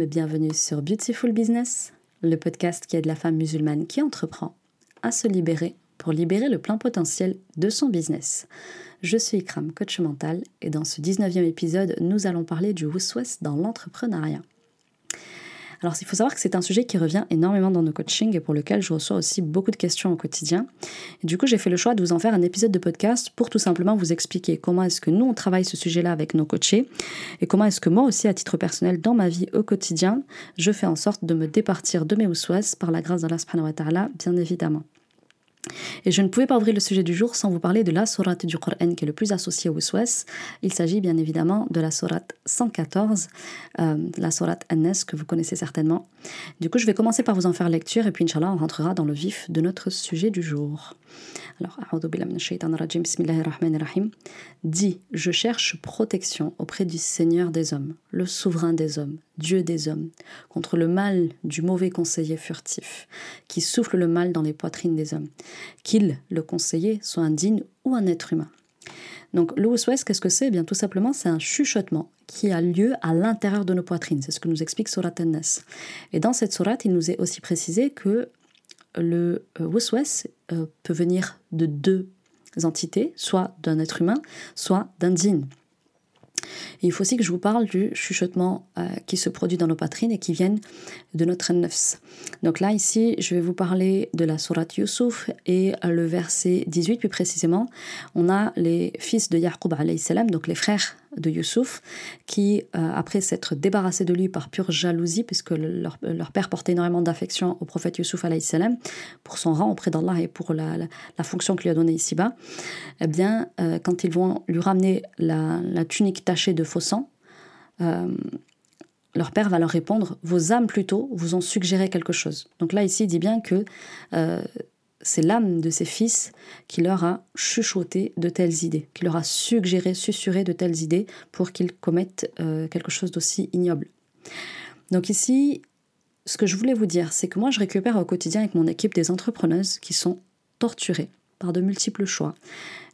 Et bienvenue sur Beautiful Business, le podcast qui aide la femme musulmane qui entreprend à se libérer pour libérer le plein potentiel de son business. Je suis Ikram, coach mental, et dans ce 19e épisode, nous allons parler du Wuswes dans l'entrepreneuriat. Alors, il faut savoir que c'est un sujet qui revient énormément dans nos coachings et pour lequel je reçois aussi beaucoup de questions au quotidien. Et du coup, j'ai fait le choix de vous en faire un épisode de podcast pour tout simplement vous expliquer comment est-ce que nous, on travaille ce sujet-là avec nos coachés et comment est-ce que moi aussi, à titre personnel, dans ma vie au quotidien, je fais en sorte de me départir de mes ousouas par la grâce d'Allah subhanahu wa ta'ala, bien évidemment. Et je ne pouvais pas ouvrir le sujet du jour sans vous parler de la sourate du Coran qui est le plus associé au Weswes. Il s'agit bien évidemment de la sourate 114, euh, la sourate An-Nas que vous connaissez certainement. Du coup, je vais commencer par vous en faire lecture et puis Inch'Allah, on rentrera dans le vif de notre sujet du jour. Alors, Dis, je cherche protection auprès du Seigneur des hommes, le souverain des hommes, Dieu des hommes, contre le mal du mauvais conseiller furtif, qui souffle le mal dans les poitrines des hommes, qu'il, le conseiller, soit indigne ou un être humain. Donc le West, qu'est-ce que c'est? Eh Bien tout simplement, c'est un chuchotement qui a lieu à l'intérieur de nos poitrines. C'est ce que nous explique Surat an Et dans cette sourate, il nous est aussi précisé que le euh, Wuswas euh, peut venir de deux entités, soit d'un être humain, soit d'un djinn. il faut aussi que je vous parle du chuchotement euh, qui se produit dans nos poitrines et qui viennent de notre nefs. Donc là, ici, je vais vous parler de la sourate Yusuf et le verset 18 plus précisément. On a les fils de Yaqub, donc les frères de Youssouf, qui, euh, après s'être débarrassés de lui par pure jalousie, puisque leur, père portait énormément d'affection au prophète Youssouf pour son rang auprès d'Allah et pour la, fonction qu'il lui a donnée ici-bas, eh bien, euh, quand ils vont lui ramener la, tunique tachée de faux sang, euh, leur père va leur répondre Vos âmes plutôt vous ont suggéré quelque chose. Donc là, ici, il dit bien que c'est l'âme de ses fils qui leur a chuchoté de telles idées, qui leur a suggéré, susurré de telles idées pour qu'ils commettent euh, quelque chose d'aussi ignoble. Donc ici, ce que je voulais vous dire, c'est que moi je récupère au quotidien avec mon équipe des entrepreneuses qui sont torturées par de multiples choix.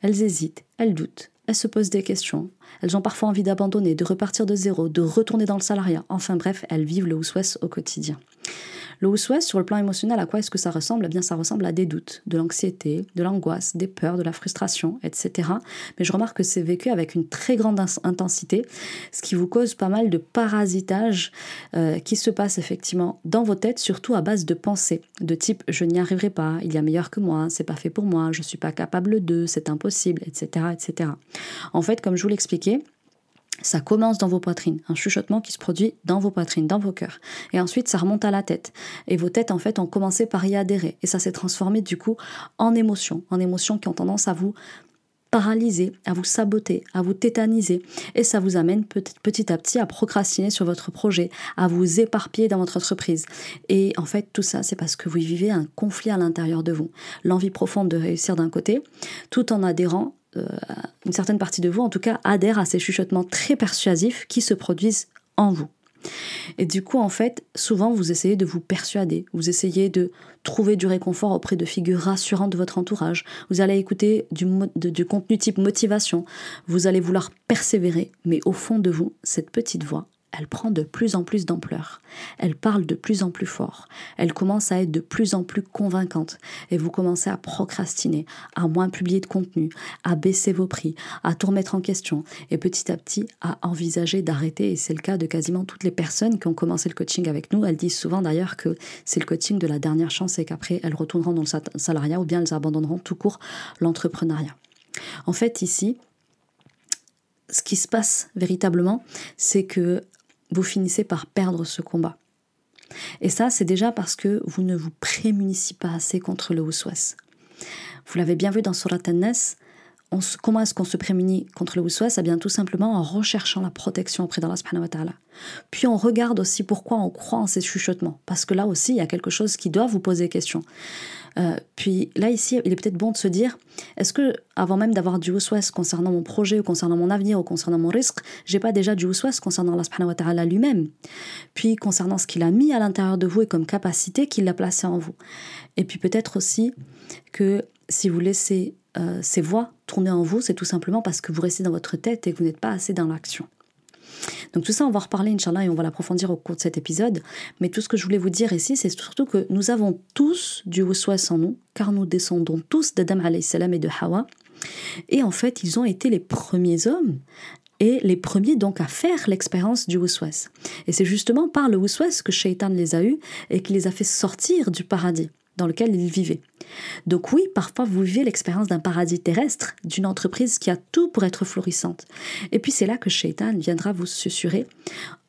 Elles hésitent, elles doutent, elles se posent des questions, elles ont parfois envie d'abandonner, de repartir de zéro, de retourner dans le salariat. Enfin bref, elles vivent le house au quotidien. Le Ousouès, sur le plan émotionnel, à quoi est-ce que ça ressemble? Eh bien, ça ressemble à des doutes, de l'anxiété, de l'angoisse, des peurs, de la frustration, etc. Mais je remarque que c'est vécu avec une très grande intensité, ce qui vous cause pas mal de parasitage euh, qui se passe effectivement dans vos têtes, surtout à base de pensées, de type je n'y arriverai pas, il y a meilleur que moi, c'est pas fait pour moi, je suis pas capable de, c'est impossible, etc., etc. En fait, comme je vous l'expliquais, ça commence dans vos poitrines, un chuchotement qui se produit dans vos poitrines, dans vos cœurs. Et ensuite, ça remonte à la tête. Et vos têtes, en fait, ont commencé par y adhérer. Et ça s'est transformé, du coup, en émotions, en émotions qui ont tendance à vous paralyser, à vous saboter, à vous tétaniser. Et ça vous amène petit à petit à procrastiner sur votre projet, à vous éparpiller dans votre entreprise. Et en fait, tout ça, c'est parce que vous vivez un conflit à l'intérieur de vous. L'envie profonde de réussir d'un côté, tout en adhérant une certaine partie de vous, en tout cas, adhère à ces chuchotements très persuasifs qui se produisent en vous. Et du coup, en fait, souvent, vous essayez de vous persuader, vous essayez de trouver du réconfort auprès de figures rassurantes de votre entourage, vous allez écouter du, du contenu type motivation, vous allez vouloir persévérer, mais au fond de vous, cette petite voix, elle prend de plus en plus d'ampleur. Elle parle de plus en plus fort. Elle commence à être de plus en plus convaincante. Et vous commencez à procrastiner, à moins publier de contenu, à baisser vos prix, à tout remettre en question et petit à petit à envisager d'arrêter. Et c'est le cas de quasiment toutes les personnes qui ont commencé le coaching avec nous. Elles disent souvent d'ailleurs que c'est le coaching de la dernière chance et qu'après elles retourneront dans le salariat ou bien elles abandonneront tout court l'entrepreneuriat. En fait, ici, ce qui se passe véritablement, c'est que vous finissez par perdre ce combat. Et ça, c'est déjà parce que vous ne vous prémunissez pas assez contre le Ouswas. Vous l'avez bien vu dans Surat An-Nas, comment est-ce qu'on se prémunit contre le Ouswas Eh bien, tout simplement en recherchant la protection auprès d'Allah subhanahu. Puis on regarde aussi pourquoi on croit en ces chuchotements. Parce que là aussi, il y a quelque chose qui doit vous poser question. Euh, puis là, ici, il est peut-être bon de se dire est-ce que, avant même d'avoir du Ouswas concernant mon projet, ou concernant mon avenir, ou concernant mon risque, j'ai pas déjà du Ouswas concernant Allah subhanahu wa lui-même? Puis concernant ce qu'il a mis à l'intérieur de vous et comme capacité qu'il a placé en vous. Et puis peut-être aussi que si vous laissez euh, ces voix tourner en vous, c'est tout simplement parce que vous restez dans votre tête et que vous n'êtes pas assez dans l'action. Donc tout ça, on va reparler, Inch'Allah, et on va l'approfondir au cours de cet épisode. Mais tout ce que je voulais vous dire ici, c'est surtout que nous avons tous du waswas en nous, car nous descendons tous d'Adam et de Hawa. Et en fait, ils ont été les premiers hommes et les premiers donc à faire l'expérience du waswas. Et c'est justement par le waswas que Shaitan les a eus et qui les a fait sortir du paradis dans lequel ils vivaient. Donc oui, parfois vous vivez l'expérience d'un paradis terrestre, d'une entreprise qui a tout pour être florissante. Et puis c'est là que Shaitan viendra vous susurrer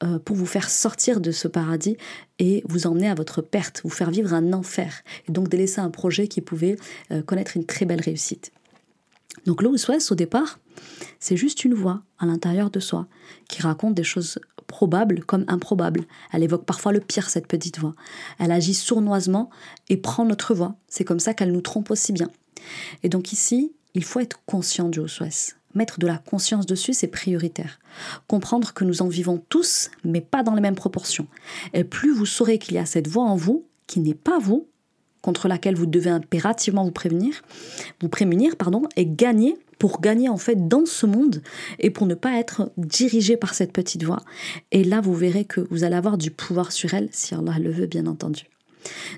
euh, pour vous faire sortir de ce paradis et vous emmener à votre perte, vous faire vivre un enfer, et donc délaisser un projet qui pouvait euh, connaître une très belle réussite. Donc le au départ, c'est juste une voix à l'intérieur de soi qui raconte des choses probables comme improbables. Elle évoque parfois le pire, cette petite voix. Elle agit sournoisement et prend notre voix. C'est comme ça qu'elle nous trompe aussi bien. Et donc ici, il faut être conscient du Ouswes. Mettre de la conscience dessus, c'est prioritaire. Comprendre que nous en vivons tous, mais pas dans les mêmes proportions. Et plus vous saurez qu'il y a cette voix en vous, qui n'est pas vous, contre laquelle vous devez impérativement vous prévenir, vous prémunir, pardon, et gagner pour gagner en fait dans ce monde et pour ne pas être dirigé par cette petite voix. Et là, vous verrez que vous allez avoir du pouvoir sur elle, si Allah le veut, bien entendu.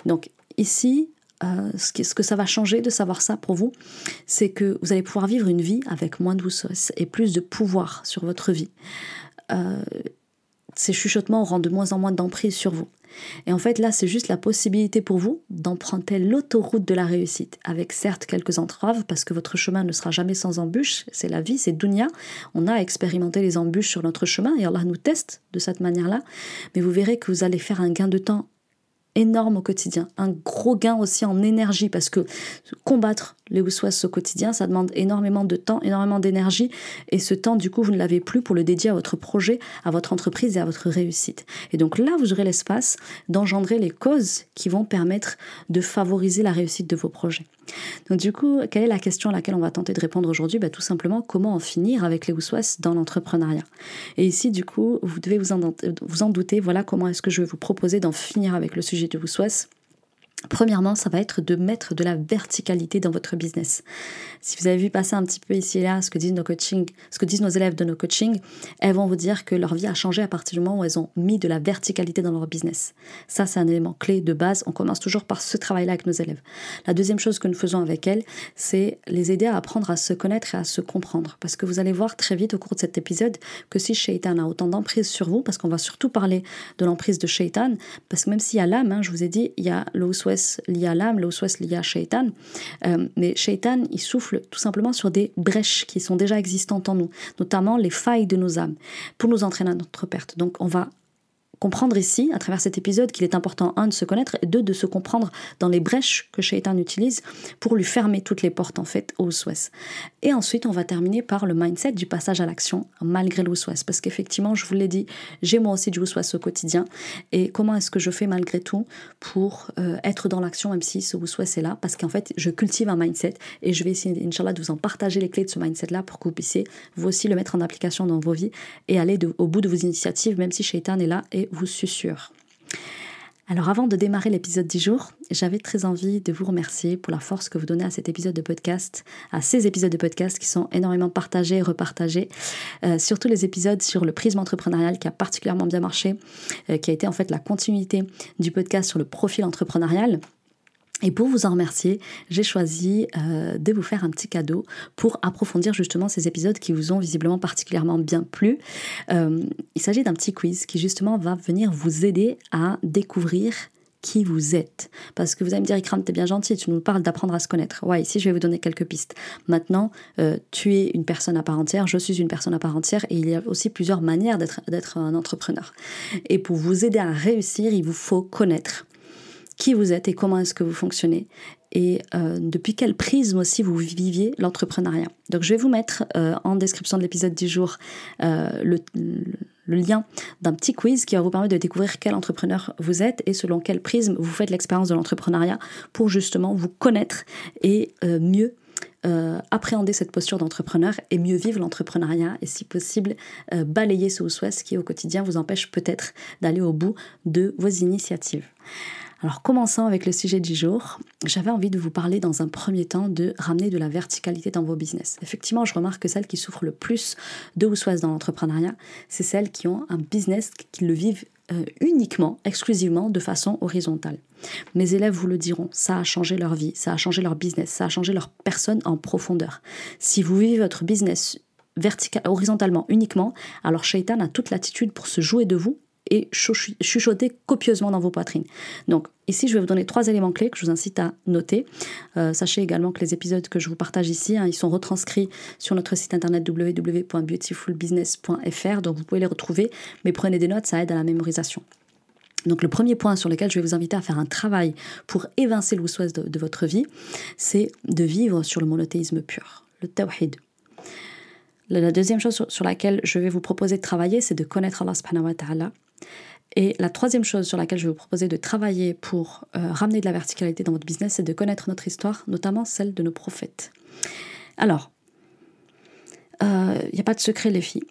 Donc ici, euh, ce, que, ça va changer de savoir ça pour vous, c'est que vous allez pouvoir vivre une vie avec moins de douceur et plus de pouvoir sur votre vie. Euh, ces chuchotements auront de moins en moins d'emprise sur vous. Et en fait, là, c'est juste la possibilité pour vous d'emprunter l'autoroute de la réussite, avec certes quelques entraves, parce que votre chemin ne sera jamais sans embûches. C'est la vie, c'est Dunya. On a expérimenté les embûches sur notre chemin et Allah nous teste de cette manière-là. Mais vous verrez que vous allez faire un gain de temps énorme au quotidien, un gros gain aussi en énergie parce que combattre les Ouswas au quotidien, ça demande énormément de temps, énormément d'énergie et ce temps du coup vous ne l'avez plus pour le dédier à votre projet, à votre entreprise et à votre réussite. Et donc là vous aurez l'espace d'engendrer les causes qui vont permettre de favoriser la réussite de vos projets. Donc du coup, quelle est la question à laquelle on va tenter de répondre aujourd'hui? Bah, Tout simplement, comment en finir avec les Ouswas dans l'entrepreneuriat Et ici, du coup, vous devez vous en douter, voilà comment est-ce que je vais vous proposer d'en finir avec le sujet de Ouswas Premièrement, ça va être de mettre de la verticalité dans votre business. Si vous avez vu passer un petit peu ici et là ce que disent nos coaching, ce que disent nos élèves de nos coachings, elles vont vous dire que leur vie a changé à partir du moment où elles ont mis de la verticalité dans leur business. Ça, c'est un élément clé de base. On commence toujours par ce travail-là avec nos élèves. La deuxième chose que nous faisons avec elles, c'est les aider à apprendre à se connaître et à se comprendre. Parce que vous allez voir très vite au cours de cet épisode que si Shaitan a autant d'emprise sur vous, parce qu'on va surtout parler de l'emprise de Shaitan, parce que même s'il y a l'âme, hein, je vous ai dit, il y a le lié à l'âme, le lié à Shaitan. Euh, mais Shaitan, il souffle tout simplement sur des brèches qui sont déjà existantes en nous, notamment les failles de nos âmes, pour nous entraîner à notre perte. Donc on va comprendre ici, à travers cet épisode, qu'il est important, un, de se connaître, et deux, de se comprendre dans les brèches que Shaitan utilise pour lui fermer toutes les portes, en fait, au souhait. Et ensuite, on va terminer par le mindset du passage à l'action, malgré le souhait. Parce qu'effectivement, je vous l'ai dit, j'ai moi aussi du souhait au quotidien. Et comment est-ce que je fais malgré tout pour euh, être dans l'action, même si ce souhait est là? Parce qu'en fait, je cultive un mindset et je vais essayer, Inch'Allah, de vous en partager les clés de ce mindset-là pour que vous puissiez, vous aussi, le mettre en application dans vos vies et aller au bout de vos initiatives, même si Shaitan est là et vous susurre. Alors avant de démarrer l'épisode du jour, j'avais très envie de vous remercier pour la force que vous donnez à cet épisode de podcast, à ces épisodes de podcast qui sont énormément partagés et repartagés, euh, surtout les épisodes sur le prisme entrepreneurial qui a particulièrement bien marché, euh, qui a été en fait la continuité du podcast sur le profil entrepreneurial. Et pour vous en remercier, j'ai choisi euh, de vous faire un petit cadeau pour approfondir justement ces épisodes qui vous ont visiblement particulièrement bien plu. Euh, il s'agit d'un petit quiz qui justement va venir vous aider à découvrir qui vous êtes. Parce que vous allez me dire, Ikram, t'es bien gentil, tu nous parles d'apprendre à se connaître. Ouais, ici, je vais vous donner quelques pistes. Maintenant, euh, tu es une personne à part entière, je suis une personne à part entière, et il y a aussi plusieurs manières d'être un entrepreneur. Et pour vous aider à réussir, il vous faut connaître qui vous êtes et comment est-ce que vous fonctionnez et euh, depuis quel prisme aussi vous viviez l'entrepreneuriat. Donc je vais vous mettre euh, en description de l'épisode du jour euh, le, lien d'un petit quiz qui va vous permettre de découvrir quel entrepreneur vous êtes et selon quel prisme vous faites l'expérience de l'entrepreneuriat pour justement vous connaître et mieux appréhender cette posture d'entrepreneur et mieux vivre l'entrepreneuriat et si possible balayer ce souhait qui au quotidien vous empêche peut-être d'aller au bout de vos initiatives. Alors commençons avec le sujet du jour. J'avais envie de vous parler dans un premier temps de ramener de la verticalité dans vos business. Effectivement, je remarque que celles qui souffrent le plus de ou soit dans l'entrepreneuriat, c'est celles qui ont un business qui le vivent euh, uniquement, exclusivement, de façon horizontale. Mes élèves vous le diront, ça a changé leur vie, ça a changé leur business, ça a changé leur personne en profondeur. Si vous vivez votre business vertical, horizontalement uniquement, alors Shaitan a toute l'attitude pour se jouer de vous et chuchoter copieusement dans vos poitrines. Donc ici, je vais vous donner trois éléments clés que je vous incite à noter. Euh, sachez également que les épisodes que je vous partage ici, hein, ils sont retranscrits sur notre site internet www.beautifulbusiness.fr, donc vous pouvez les retrouver, mais prenez des notes, ça aide à la mémorisation. Donc le premier point sur lequel je vais vous inviter à faire un travail pour évincer le de, de votre vie, c'est de vivre sur le monothéisme pur, le tawhid. La deuxième chose sur laquelle je vais vous proposer de travailler, c'est de connaître Allah subhanahu wa ta'ala et la troisième chose sur laquelle je vais vous proposer de travailler pour euh, ramener de la verticalité dans votre business, c'est de connaître notre histoire, notamment celle de nos prophètes. Alors, il euh, n'y a pas de secret les filles.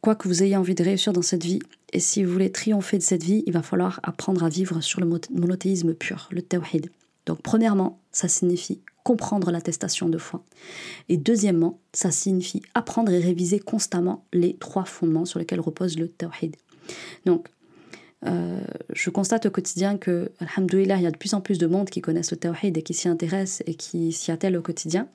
Quoi que vous ayez envie de réussir dans cette vie, et si vous voulez triompher de cette vie, il va falloir apprendre à vivre sur le monothéisme pur, le tawhid. Donc premièrement, ça signifie comprendre l'attestation de foi. Et deuxièmement, ça signifie apprendre et réviser constamment les trois fondements sur lesquels repose le tawhid. Donc, euh, je constate au quotidien que, alhamdoulilah, il y a de plus en plus de monde qui connaissent le tawhid et qui s'y intéressent et qui s'y attellent au quotidien.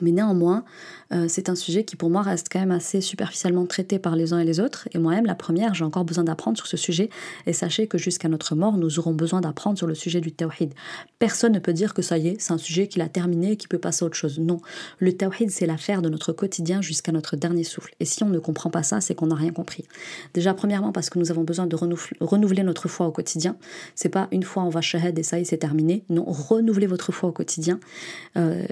Mais néanmoins, euh, c'est un sujet qui pour moi reste quand même assez superficiellement traité par les uns et les autres. Et moi-même, la première, j'ai encore besoin d'apprendre sur ce sujet. Et sachez que jusqu'à notre mort, nous aurons besoin d'apprendre sur le sujet du tawhid. Personne ne peut dire que ça y est, c'est un sujet qu'il a terminé et qu'il peut passer à autre chose. Non, le tawhid, c'est l'affaire de notre quotidien jusqu'à notre dernier souffle. Et si on ne comprend pas ça, c'est qu'on n'a rien compris. Déjà, premièrement, parce que nous avons besoin de renouveler notre foi au quotidien. C'est pas une fois on va shahad et ça y est, c'est terminé. Non, renouvelez votre foi au quotidien. Euh,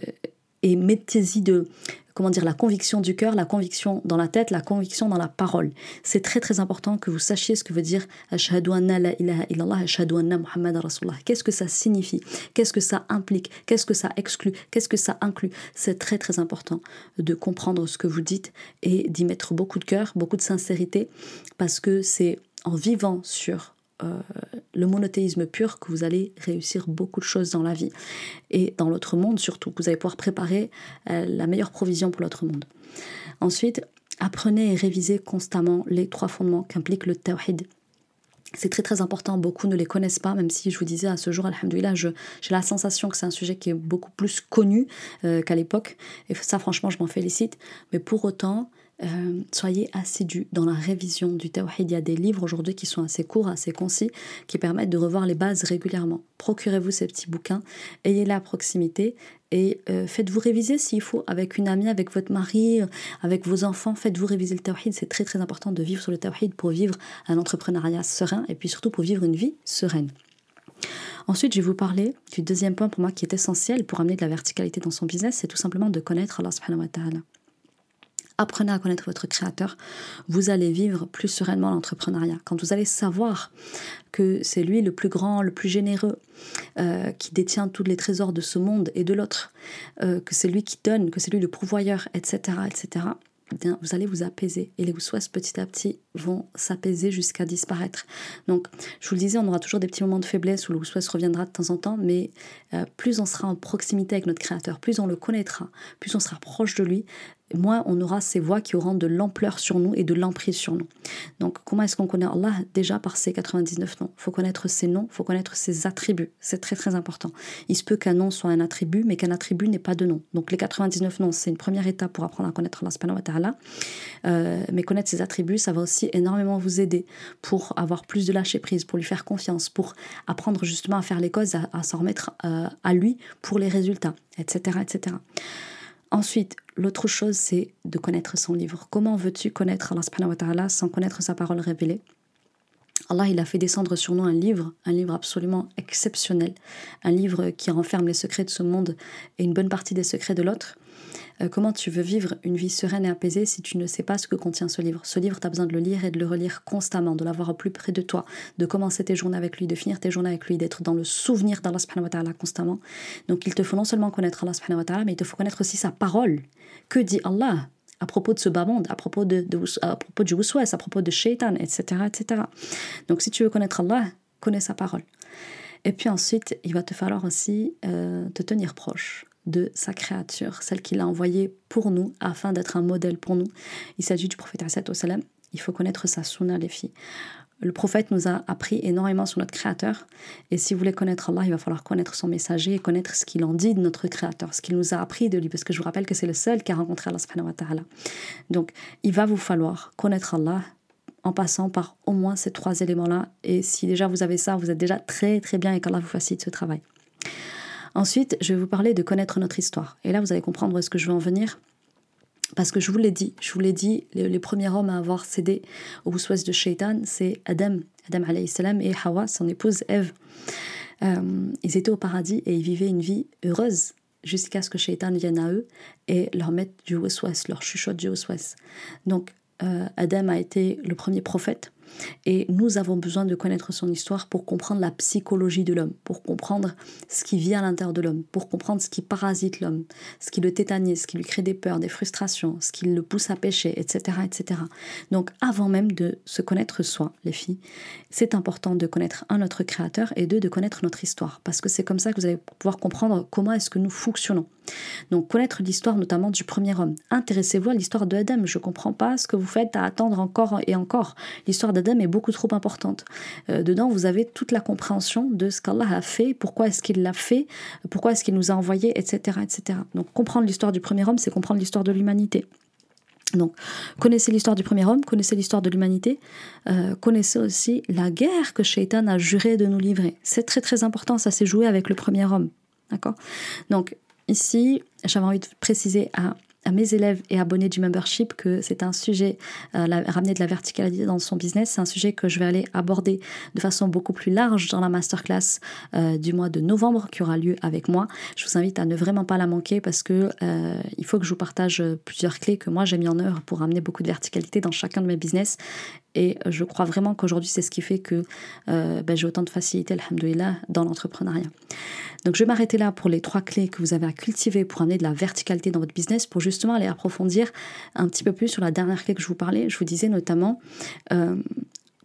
et mettez-y de comment dire la conviction du cœur, la conviction dans la tête, la conviction dans la parole. C'est très très important que vous sachiez ce que veut dire ashhadu anna la ilaha illallah, ashhadu anna Muhammad rasulullah. Qu'est-ce que ça signifie? Qu'est-ce que ça implique? Qu'est-ce que ça exclut? Qu'est-ce que ça inclut? C'est très très important de comprendre ce que vous dites et d'y mettre beaucoup de cœur, beaucoup de sincérité parce que c'est en vivant sur euh, le monothéisme pur que vous allez réussir beaucoup de choses dans la vie et dans l'autre monde surtout, que vous allez pouvoir préparer euh, la meilleure provision pour l'autre monde. Ensuite, apprenez et révisez constamment les trois fondements qu'implique le tawhid. C'est très très important, beaucoup ne les connaissent pas, même si je vous disais à ce jour, alhamdoulilah, j'ai la sensation que c'est un sujet qui est beaucoup plus connu euh, qu'à l'époque, et ça franchement je m'en félicite, mais pour autant, euh, soyez assidus dans la révision du tawhid. Il y a des livres aujourd'hui qui sont assez courts, assez concis, qui permettent de revoir les bases régulièrement. Procurez-vous ces petits bouquins, ayez-les à proximité et euh, faites-vous réviser s'il faut avec une amie, avec votre mari, euh, avec vos enfants. Faites-vous réviser le tawhid. C'est très très important de vivre sur le tawhid pour vivre un entrepreneuriat serein et puis surtout pour vivre une vie sereine. Ensuite, je vais vous parler du deuxième point pour moi qui est essentiel pour amener de la verticalité dans son business, c'est tout simplement de connaître Allah subhanahu wa ta'ala apprenez à connaître votre créateur, vous allez vivre plus sereinement l'entrepreneuriat. Quand vous allez savoir que c'est lui le plus grand, le plus généreux, euh, qui détient tous les trésors de ce monde et de l'autre, euh, que c'est lui qui donne, que c'est lui le pourvoyeur, etc., etc., vous allez vous apaiser et les souhaits petit à petit vont s'apaiser jusqu'à disparaître. Donc, je vous le disais, on aura toujours des petits moments de faiblesse où le souhait reviendra de temps en temps, mais euh, plus on sera en proximité avec notre Créateur, plus on le connaîtra, plus on sera proche de lui, moins on aura ces voix qui auront de l'ampleur sur nous et de l'emprise sur nous. Donc, comment est-ce qu'on connaît Allah Déjà par ses 99 noms? Faut connaître ses noms, faut connaître ses attributs. C'est très très important. Il se peut qu'un nom soit un attribut, mais qu'un attribut n'est pas de nom. Donc, les 99 noms, c'est une première étape pour apprendre à connaître Allah. Euh, mais connaître ses attributs, ça va aussi énormément vous aider pour avoir plus de lâcher prise, pour lui faire confiance, pour apprendre justement à faire les causes, à, s'en remettre euh, à lui pour les résultats, etc. etc. Ensuite, l'autre chose, c'est de connaître son livre. Comment veux-tu connaître Allah subhanahu wa sans connaître sa parole révélée? Allah, il a fait descendre sur nous un livre, un livre absolument exceptionnel, un livre qui renferme les secrets de ce monde et une bonne partie des secrets de l'autre. Euh, comment tu veux vivre une vie sereine et apaisée si tu ne sais pas ce que contient ce livre? Ce livre, tu as besoin de le lire et de le relire constamment, de l'avoir au plus près de toi, de commencer tes journées avec lui, de finir tes journées avec lui, d'être dans le souvenir d'Allah subhanahu wa ta'ala constamment. Donc il te faut non seulement connaître Allah subhanahu wa ta'ala, mais il te faut connaître aussi sa parole. Que dit Allah à propos de ce bas monde, à propos, de, à propos du waswas, à propos de shaitan, etc., etc. Donc si tu veux connaître Allah, connais sa parole. Et puis ensuite, il va te falloir aussi euh, te tenir proche de sa créature, celle qu'il a envoyée pour nous, afin d'être un modèle pour nous. Il s'agit du prophète salam. Il faut connaître sa sunna, les filles. Le prophète nous a appris énormément sur notre Créateur. Et si vous voulez connaître Allah, il va falloir connaître son messager et connaître ce qu'il en dit de notre Créateur, ce qu'il nous a appris de lui. Parce que je vous rappelle que c'est le seul qui a rencontré Allah subhanahu wa ta'ala. Donc, il va vous falloir connaître Allah en passant par au moins ces trois éléments-là. Et si déjà vous avez ça, vous êtes déjà très très bien et qu'Allah vous facilite ce travail. Ensuite, je vais vous parler de connaître notre histoire. Et là, vous allez comprendre où est-ce que je veux en venir. Parce que je vous l'ai dit, je vous l'ai dit, les, premiers hommes à avoir cédé au souhait de Shaitan, c'est Adam, Adam alayhi salam et Hawa, son épouse Ève. Euh, ils étaient au paradis et ils vivaient une vie heureuse jusqu'à ce que Shaitan vienne à eux et leur mette du waswas, leur chuchote du waswas. Donc, euh, Adam a été le premier prophète et nous avons besoin de connaître son histoire pour comprendre la psychologie de l'homme, pour comprendre ce qui vit à l'intérieur de l'homme, pour comprendre ce qui parasite l'homme, ce qui le tétanise, ce qui lui crée des peurs, des frustrations, ce qui le pousse à pécher, etc. etc. Donc avant même de se connaître soi, les filles, c'est important de connaître un notre créateur et deux de connaître notre histoire, parce que c'est comme ça que vous allez pouvoir comprendre comment est-ce que nous fonctionnons. Donc connaître l'histoire notamment du premier homme. Intéressez-vous à l'histoire de Adam. Je ne comprends pas ce que vous faites à attendre encore et encore. L'histoire d'Adam est beaucoup trop importante. Euh, dedans, vous avez toute la compréhension de ce qu'Allah a fait, pourquoi est-ce qu'il l'a fait, pourquoi est-ce qu'il nous a envoyés, etc., etc. Donc comprendre l'histoire du premier homme, c'est comprendre l'histoire de l'humanité. Donc, connaissez l'histoire du premier homme, connaissez l'histoire de l'humanité, euh, connaissez aussi la guerre que Shaitan a juré de nous livrer. C'est très très important, ça s'est joué avec le premier homme. D'accord? Donc, Ici, j'avais envie de préciser à, mes élèves et abonnés du membership que c'est un sujet, euh, ramener de la verticalité dans son business, c'est un sujet que je vais aller aborder de façon beaucoup plus large dans la masterclass euh, du mois de novembre qui aura lieu avec moi. Je vous invite à ne vraiment pas la manquer parce que euh, il faut que je vous partage plusieurs clés que moi j'ai mis en œuvre pour amener beaucoup de verticalité dans chacun de mes business et je crois vraiment qu'aujourd'hui, c'est ce qui fait que euh, ben, j'ai autant de facilité, alhamdoulilah, dans l'entrepreneuriat. Donc, je vais m'arrêter là pour les trois clés que vous avez à cultiver pour amener de la verticalité dans votre business, pour justement aller approfondir un petit peu plus sur la dernière clé que je vous parlais. Je vous disais notamment euh,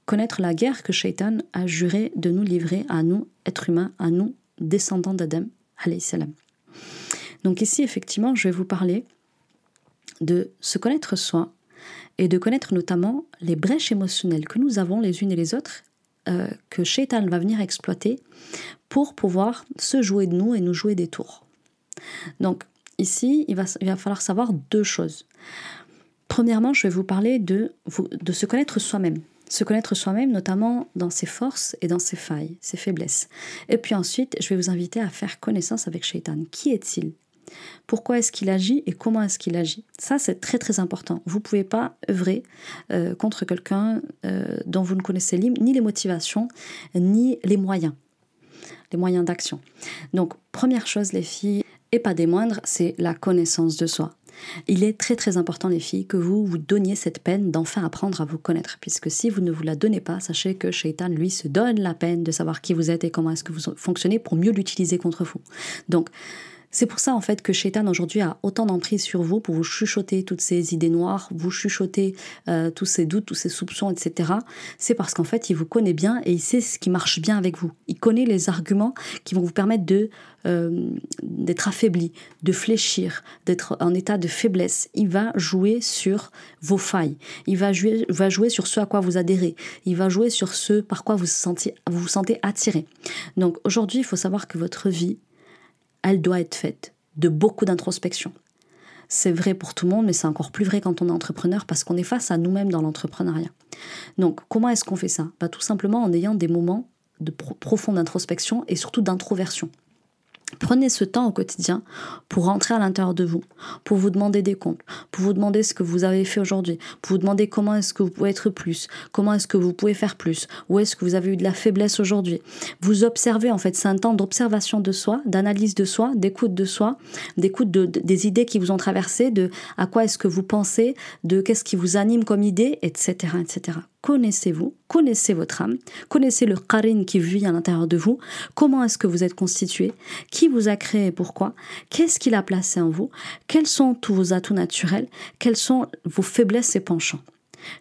connaître la guerre que Shaitan a juré de nous livrer à nous, êtres humains, à nous, descendants d'Adam, salam. Donc, ici, effectivement, je vais vous parler de se connaître soi, et de connaître notamment les brèches émotionnelles que nous avons les unes et les autres, euh, que Shaitan va venir exploiter pour pouvoir se jouer de nous et nous jouer des tours. Donc ici, il va, il va falloir savoir deux choses. Premièrement, je vais vous parler de, de se connaître soi-même. Se connaître soi-même, notamment dans ses forces et dans ses failles, ses faiblesses. Et puis ensuite, je vais vous inviter à faire connaissance avec Shaitan. Qui est-il? Pourquoi est-ce qu'il agit et comment est-ce qu'il agit? Ça, c'est très très important. Vous ne pouvez pas œuvrer euh, contre quelqu'un euh, dont vous ne connaissez ni les motivations, ni les moyens, les moyens d'action. Donc, première chose, les filles, et pas des moindres, c'est la connaissance de soi. Il est très très important, les filles, que vous vous donniez cette peine d'enfin apprendre à vous connaître, puisque si vous ne vous la donnez pas, sachez que Shaitan, lui, se donne la peine de savoir qui vous êtes et comment est-ce que vous fonctionnez pour mieux l'utiliser contre vous. Donc, c'est pour ça en fait que Shaitan aujourd'hui a autant d'emprise sur vous pour vous chuchoter toutes ces idées noires, vous chuchoter euh, tous ces doutes, tous ces soupçons, etc. C'est parce qu'en fait il vous connaît bien et il sait ce qui marche bien avec vous. Il connaît les arguments qui vont vous permettre euh, d'être affaibli, de fléchir, d'être en état de faiblesse. Il va jouer sur vos failles. Il va jouer, va jouer sur ce à quoi vous adhérez. Il va jouer sur ce par quoi vous vous sentez attiré. Donc aujourd'hui, il faut savoir que votre vie elle doit être faite de beaucoup d'introspection. C'est vrai pour tout le monde, mais c'est encore plus vrai quand on est entrepreneur parce qu'on est face à nous-mêmes dans l'entrepreneuriat. Donc, comment est-ce qu'on fait ça? Bah, Tout simplement en ayant des moments de profonde introspection et surtout d'introversion. Prenez ce temps au quotidien pour rentrer à l'intérieur de vous, pour vous demander des comptes, pour vous demander ce que vous avez fait aujourd'hui, pour vous demander comment est-ce que vous pouvez être plus, comment est-ce que vous pouvez faire plus, où est-ce que vous avez eu de la faiblesse aujourd'hui. Vous observez en fait, c'est un temps d'observation de soi, d'analyse de soi, d'écoute de soi, d'écoute de, des idées qui vous ont traversé, de à quoi est-ce que vous pensez, de qu'est-ce qui vous anime comme idée, etc., etc connaissez-vous, connaissez votre âme, connaissez le qarin qui vit à l'intérieur de vous, comment est-ce que vous êtes constitué, qui vous a créé et pourquoi, qu'est-ce qu'il a placé en vous, quels sont tous vos atouts naturels, quelles sont vos faiblesses et penchants.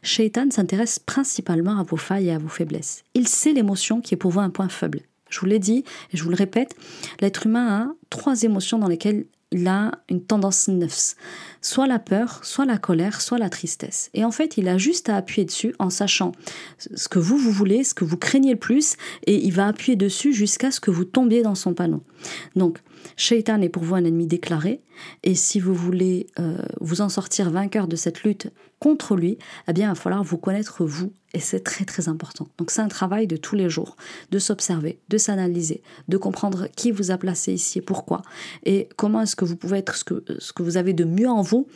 Shaitan s'intéresse principalement à vos failles et à vos faiblesses. Il sait l'émotion qui est pour vous un point faible. Je vous l'ai dit et je vous le répète, l'être humain a trois émotions dans lesquelles il a une tendance nefs, soit la peur, soit la colère, soit la tristesse. Et en fait, il a juste à appuyer dessus en sachant ce que vous, vous voulez, ce que vous craignez le plus, et il va appuyer dessus jusqu'à ce que vous tombiez dans son panneau. Donc, Shaitan est pour vous un ennemi déclaré, et si vous voulez euh, vous en sortir vainqueur de cette lutte contre lui, eh bien, il va falloir vous connaître vous, et c'est très très important. Donc c'est un travail de tous les jours, de s'observer, de s'analyser, de comprendre qui vous a placé ici et pourquoi, et comment est-ce que vous pouvez être ce que, ce que vous avez de mieux en vous,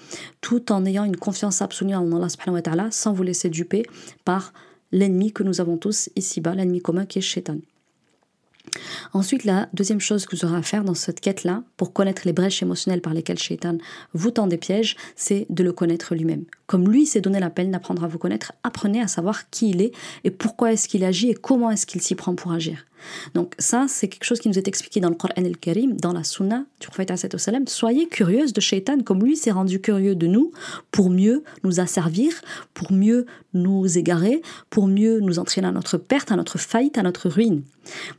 tout en ayant une confiance absolue en Allah sans vous laisser duper par l'ennemi que nous avons tous ici-bas, l'ennemi commun qui est Shaitan. Ensuite, la deuxième chose que vous aurez à faire dans cette quête-là, pour connaître les brèches émotionnelles par lesquelles Shaitan vous tend des pièges, c'est de le connaître lui-même. Comme lui s'est donné la peine d'apprendre à vous connaître, apprenez à savoir qui il est et pourquoi est-ce qu'il agit et comment est-ce qu'il s'y prend pour agir. Donc ça, c'est quelque chose qui nous est expliqué dans le Coran el-Karim, dans la Sunna du prophète sallam. Soyez curieuse de Shaitan comme lui s'est rendu curieux de nous pour mieux nous asservir, pour mieux nous égarer, pour mieux nous entraîner à notre perte, à notre faillite, à notre ruine.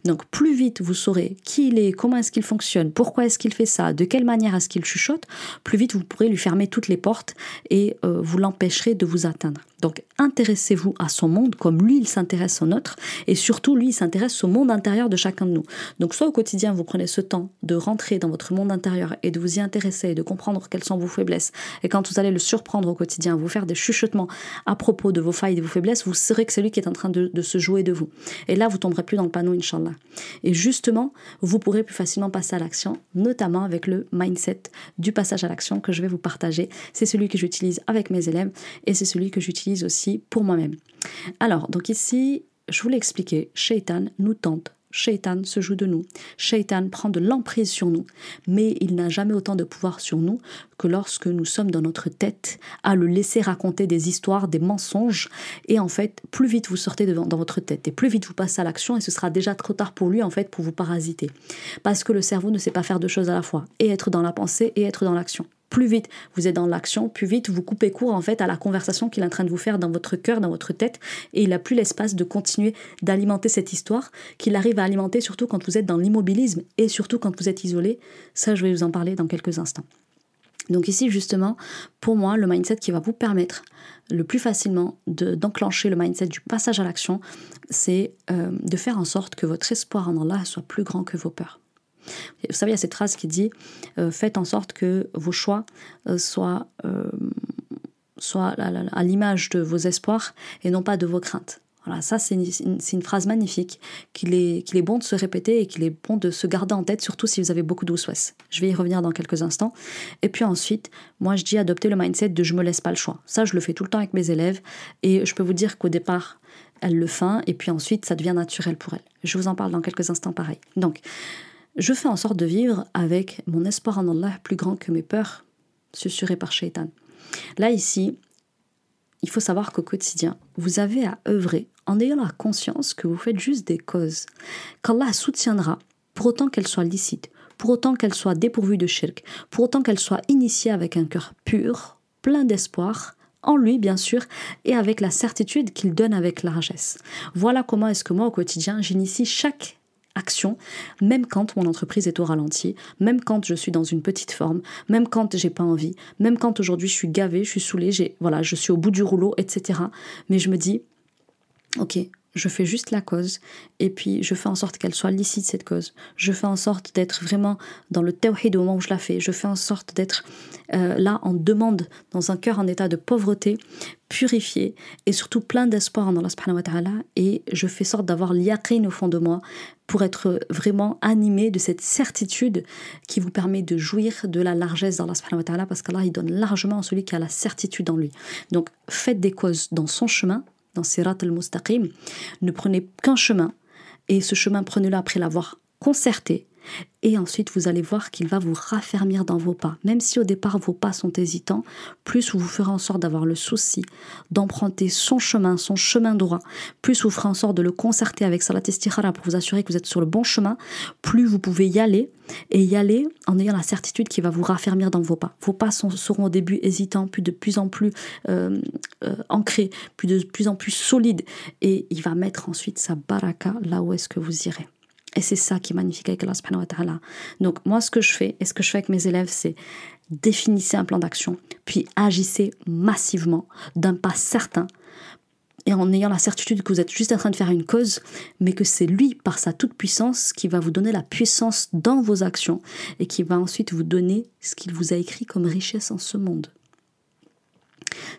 Donc plus vite vous saurez qui il est, comment est-ce qu'il fonctionne, pourquoi est-ce qu'il fait ça, de quelle manière est-ce qu'il chuchote, plus vite vous pourrez lui fermer toutes les portes et euh, vous l'empêcherez de vous atteindre. Donc intéressez-vous à son monde comme lui il s'intéresse au nôtre et surtout lui il s'intéresse au monde intérieur de chacun de nous. Donc soit au quotidien vous prenez ce temps de rentrer dans votre monde intérieur et de vous y intéresser et de comprendre quelles sont vos faiblesses et quand vous allez le surprendre au quotidien, vous faire des chuchotements à propos de vos failles et de vos faiblesses, vous saurez que c'est lui qui est en train de, se jouer de vous. Et là vous tomberez plus dans le panneau Inch'Allah. Et justement vous pourrez plus facilement passer à l'action, notamment avec le mindset du passage à l'action que je vais vous partager. C'est celui que j'utilise avec mes élèves et c'est celui que j'utilise aussi pour moi-même. Alors, donc ici, je vous l'ai expliqué, Shaitan nous tente Shaitan se joue de nous. Shaitan prend de l'emprise sur nous, mais il n'a jamais autant de pouvoir sur nous que lorsque nous sommes dans notre tête à le laisser raconter des histoires, des mensonges. Et en fait, plus vite vous sortez de, dans votre tête et plus vite vous passez à l'action et ce sera déjà trop tard pour lui en fait pour vous parasiter. Parce que le cerveau ne sait pas faire deux choses à la fois, et être dans la pensée et être dans l'action plus vite vous êtes dans l'action, plus vite vous coupez court en fait à la conversation qu'il est en train de vous faire dans votre cœur, dans votre tête, et il n'a plus l'espace de continuer d'alimenter cette histoire qu'il arrive à alimenter surtout quand vous êtes dans l'immobilisme et surtout quand vous êtes isolé. Ça, je vais vous en parler dans quelques instants. Donc ici, justement, pour moi, le mindset qui va vous permettre le plus facilement d'enclencher le mindset du passage à l'action, c'est euh, de faire en sorte que votre espoir en Allah soit plus grand que vos peurs. Vous savez, il y a cette phrase qui dit euh, Faites en sorte que vos choix euh, soient, euh, à, l'image de vos espoirs et non pas de vos craintes. Voilà, ça c'est une, phrase magnifique qu'il est, qu'il est bon de se répéter et qu'il est bon de se garder en tête, surtout si vous avez beaucoup de Je vais y revenir dans quelques instants. Et puis ensuite, moi je dis adopter le mindset de je me laisse pas le choix. Ça je le fais tout le temps avec mes élèves et je peux vous dire qu'au départ, elle le fait et puis ensuite ça devient naturel pour elle. Je vous en parle dans quelques instants pareil. Donc, je fais en sorte de vivre avec mon espoir en Allah plus grand que mes peurs susurrées par Shaitan. Là, ici, il faut savoir qu'au quotidien, vous avez à œuvrer en ayant la conscience que vous faites juste des causes, qu'Allah soutiendra pour autant qu'elles soient licites, pour autant qu'elles soient dépourvues de shirk, pour autant qu'elles soient initiées avec un cœur pur, plein d'espoir, en lui bien sûr, et avec la certitude qu'il donne avec largesse. Voilà comment est-ce que moi au quotidien j'initie chaque action, même quand mon entreprise est au ralenti, même quand je suis dans une petite forme, même quand j'ai pas envie, même quand aujourd'hui je suis gavée, je suis saoulée, voilà, je suis au bout du rouleau, etc. Mais je me dis, ok, je fais juste la cause et puis je fais en sorte qu'elle soit licite cette cause. Je fais en sorte d'être vraiment dans le tawhid au moment où je la fais. Je fais en sorte d'être euh, là en demande, dans un cœur en état de pauvreté, purifié et surtout plein d'espoir en Allah subhanahu wa ta'ala et je fais sorte d'avoir l'yaqin au fond de moi pour être vraiment animé de cette certitude qui vous permet de jouir de la largesse d'Allah subhanahu wa ta'ala parce qu'Allah il donne largement à celui qui a la certitude en lui. Donc faites des causes dans son chemin dans al-Mustaqim, ne prenez qu'un chemin, et ce chemin prenez-le après l'avoir concerté, et ensuite vous allez voir qu'il va vous raffermir dans vos pas. Même si au départ vos pas sont hésitants, plus vous ferez en sorte d'avoir le souci d'emprunter son chemin, son chemin droit, plus vous ferez en sorte de le concerter avec Salat Istikhara pour vous assurer que vous êtes sur le bon chemin, plus vous pouvez y aller et y aller en ayant la certitude qu'il va vous raffermir dans vos pas. Vos pas seront au début hésitants, puis de plus en plus euh, euh, ancrés, puis de plus en plus solides et il va mettre ensuite sa baraka là où est-ce que vous irez. Et c'est ça qui est magnifique avec Allah subhanahu. Donc moi ce que je fais et ce que je fais avec mes élèves c'est définissez un plan d'action, puis agissez massivement d'un pas certain et en ayant la certitude que vous êtes juste en train de faire une cause, mais que c'est lui, par sa toute-puissance, qui va vous donner la puissance dans vos actions et qui va ensuite vous donner ce qu'il vous a écrit comme richesse en ce monde.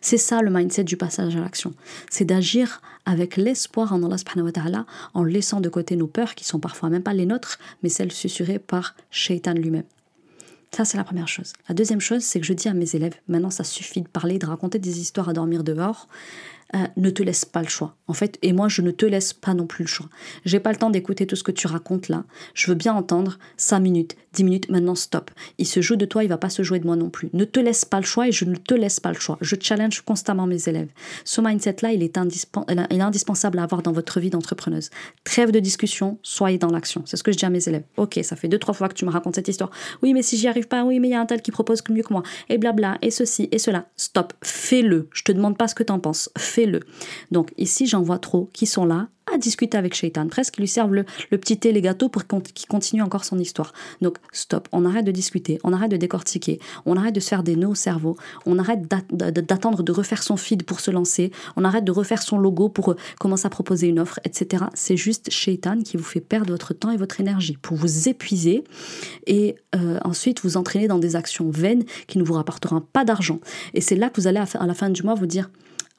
C'est ça le mindset du passage à l'action. C'est d'agir avec l'espoir en Allah subhanahu wa ta'ala en laissant de côté nos peurs qui sont parfois même pas les nôtres, mais celles susurrées par Shaitan lui-même. Ça, c'est la première chose. La deuxième chose, c'est que je dis à mes élèves, maintenant ça suffit de parler, de raconter des histoires à dormir dehors. Euh, ne te laisse pas le choix. En fait, et moi, je ne te laisse pas non plus le choix. J'ai pas le temps d'écouter tout ce que tu racontes là. Je veux bien entendre 5 minutes, 10 minutes, maintenant stop. Il se joue de toi, il va pas se jouer de moi non plus. Ne te laisse pas le choix et je ne te laisse pas le choix. Je challenge constamment mes élèves. Ce mindset-là, il, est il est indispensable à avoir dans votre vie d'entrepreneuse. Trêve de discussion, soyez dans l'action. C'est ce que je dis à mes élèves. Ok, ça fait deux, trois fois que tu me racontes cette histoire. Oui, mais si j'y arrive pas, oui, mais il y a un tel qui propose mieux que moi. Et blabla, et ceci, et cela. Stop, fais-le. Je te demande pas ce que tu en penses. Fais le Donc ici, j'en vois trop qui sont là à discuter avec Shaitan, presque lui servent le, petit thé, les gâteaux pour qu'il continue encore son histoire. Donc stop, on arrête de discuter, on arrête de décortiquer, on arrête de se faire des nœuds au cerveau, on arrête d'attendre de refaire son feed pour se lancer, on arrête de refaire son logo pour euh, commencer à proposer une offre, etc. C'est juste Shaitan qui vous fait perdre votre temps et votre énergie pour vous épuiser et euh, ensuite vous entraîner dans des actions vaines qui ne vous rapporteront pas d'argent. Et c'est là que vous allez à la fin du mois vous dire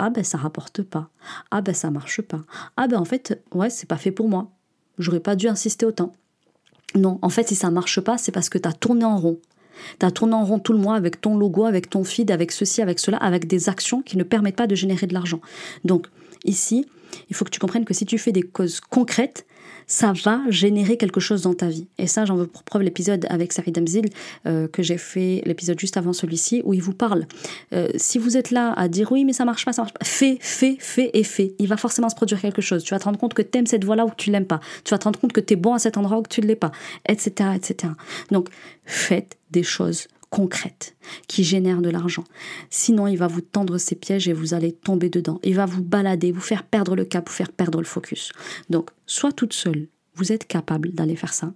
ah ben ça rapporte pas. Ah ben ça marche pas. Ah ben en fait, ouais, c'est pas fait pour moi. J'aurais pas dû insister autant. Non, en fait, si ça marche pas, c'est parce que tu as tourné en rond. Tu as tourné en rond tout le mois avec ton logo, avec ton feed, avec ceci, avec cela, avec des actions qui ne permettent pas de générer de l'argent. Donc, ici, il faut que tu comprennes que si tu fais des causes concrètes, ça va générer quelque chose dans ta vie. Et ça, j'en veux pour preuve l'épisode avec Sarid Amzil euh, que j'ai fait, l'épisode juste avant celui-ci, où il vous parle. Euh, si vous êtes là à dire oui, mais ça marche pas, ça marche pas, fais, fais, fais et fais. Il va forcément se produire quelque chose. Tu vas te rendre compte que tu aimes cette voie-là ou que tu l'aimes pas. Tu vas te rendre compte que tu es bon à cet endroit ou que tu ne l'es pas, etc., etc. Donc, faites des choses concrète qui génère de l'argent. Sinon, il va vous tendre ses pièges et vous allez tomber dedans. Il va vous balader, vous faire perdre le cap, vous faire perdre le focus. Donc, soit toute seule, vous êtes capable d'aller faire ça,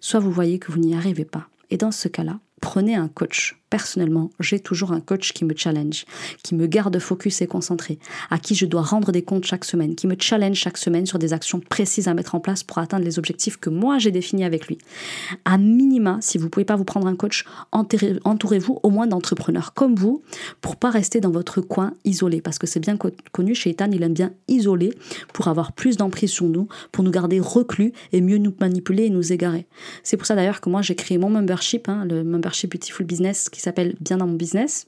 soit vous voyez que vous n'y arrivez pas. Et dans ce cas-là, prenez un coach Personnellement, j'ai toujours un coach qui me challenge, qui me garde focus et concentré, à qui je dois rendre des comptes chaque semaine, qui me challenge chaque semaine sur des actions précises à mettre en place pour atteindre les objectifs que moi j'ai définis avec lui. À minima, si vous ne pouvez pas vous prendre un coach, entourez-vous au moins d'entrepreneurs comme vous pour pas rester dans votre coin isolé, parce que c'est bien connu, chez Ethan, il aime bien isoler pour avoir plus d'emprise sur nous, pour nous garder reclus et mieux nous manipuler et nous égarer. C'est pour ça d'ailleurs que moi j'ai créé mon membership, hein, le membership Beautiful Business, qui s'appelle Bien dans mon business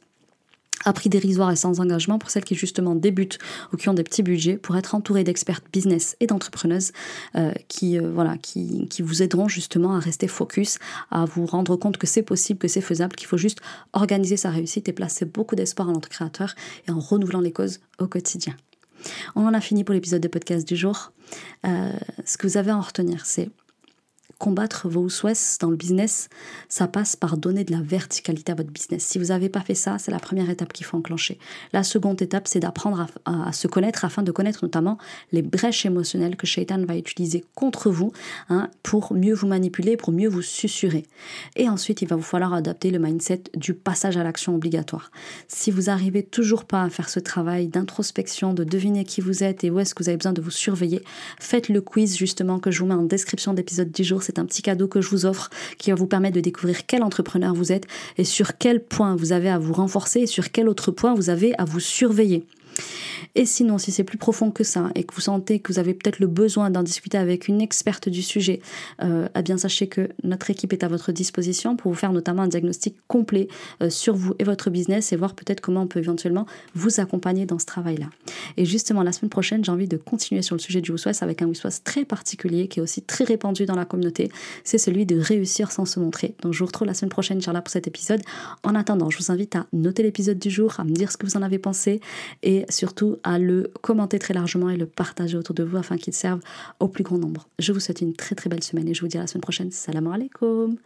à prix dérisoire et sans engagement pour celles qui justement débutent ou qui ont des petits budgets pour être entourées d'expertes business et d'entrepreneuses euh, qui, euh, voilà, qui, qui, vous aideront justement à rester focus, à vous rendre compte que c'est possible, que c'est faisable, qu'il faut juste organiser sa réussite et placer beaucoup d'espoir en notre et en renouvelant les causes au quotidien. On en a fini pour l'épisode de podcast du jour. Euh, ce que vous avez à en retenir, c'est combattre vos souhaits dans le business, ça passe par donner de la verticalité à votre business. Si vous n'avez pas fait ça, c'est la première étape qu'il faut enclencher. La seconde étape, c'est d'apprendre à, se connaître afin de connaître notamment les brèches émotionnelles que Shaitan va utiliser contre vous hein, pour mieux vous manipuler, pour mieux vous susurrer. Et ensuite, il va vous falloir adapter le mindset du passage à l'action obligatoire. Si vous n'arrivez toujours pas à faire ce travail d'introspection, de deviner qui vous êtes et où est-ce que vous avez besoin de vous surveiller, faites le quiz justement que je vous mets en description d'épisode 10 jours c'est un petit cadeau que je vous offre qui va vous permettre de découvrir quel entrepreneur vous êtes et sur quel point vous avez à vous renforcer et sur quel autre point vous avez à vous surveiller. Et sinon, si c'est plus profond que ça et que vous sentez que vous avez peut-être le besoin d'en discuter avec une experte du sujet, euh, eh bien sachez que notre équipe est à votre disposition pour vous faire notamment un diagnostic complet euh, sur vous et votre business et voir peut-être comment on peut éventuellement vous accompagner dans ce travail-là. Et justement, la semaine prochaine, j'ai envie de continuer sur le sujet du Wiswas avec un Wiswas très particulier qui est aussi très répandu dans la communauté. C'est celui de réussir sans se montrer. Donc je vous retrouve la semaine prochaine, Inch'Allah, pour cet épisode. En attendant, je vous invite à noter l'épisode du jour, à me dire ce que vous en avez pensé et surtout à le commenter très largement et le partager autour de vous afin qu'il serve au plus grand nombre. Je vous souhaite une très très belle semaine et je vous dis à la semaine prochaine. Salam alaikum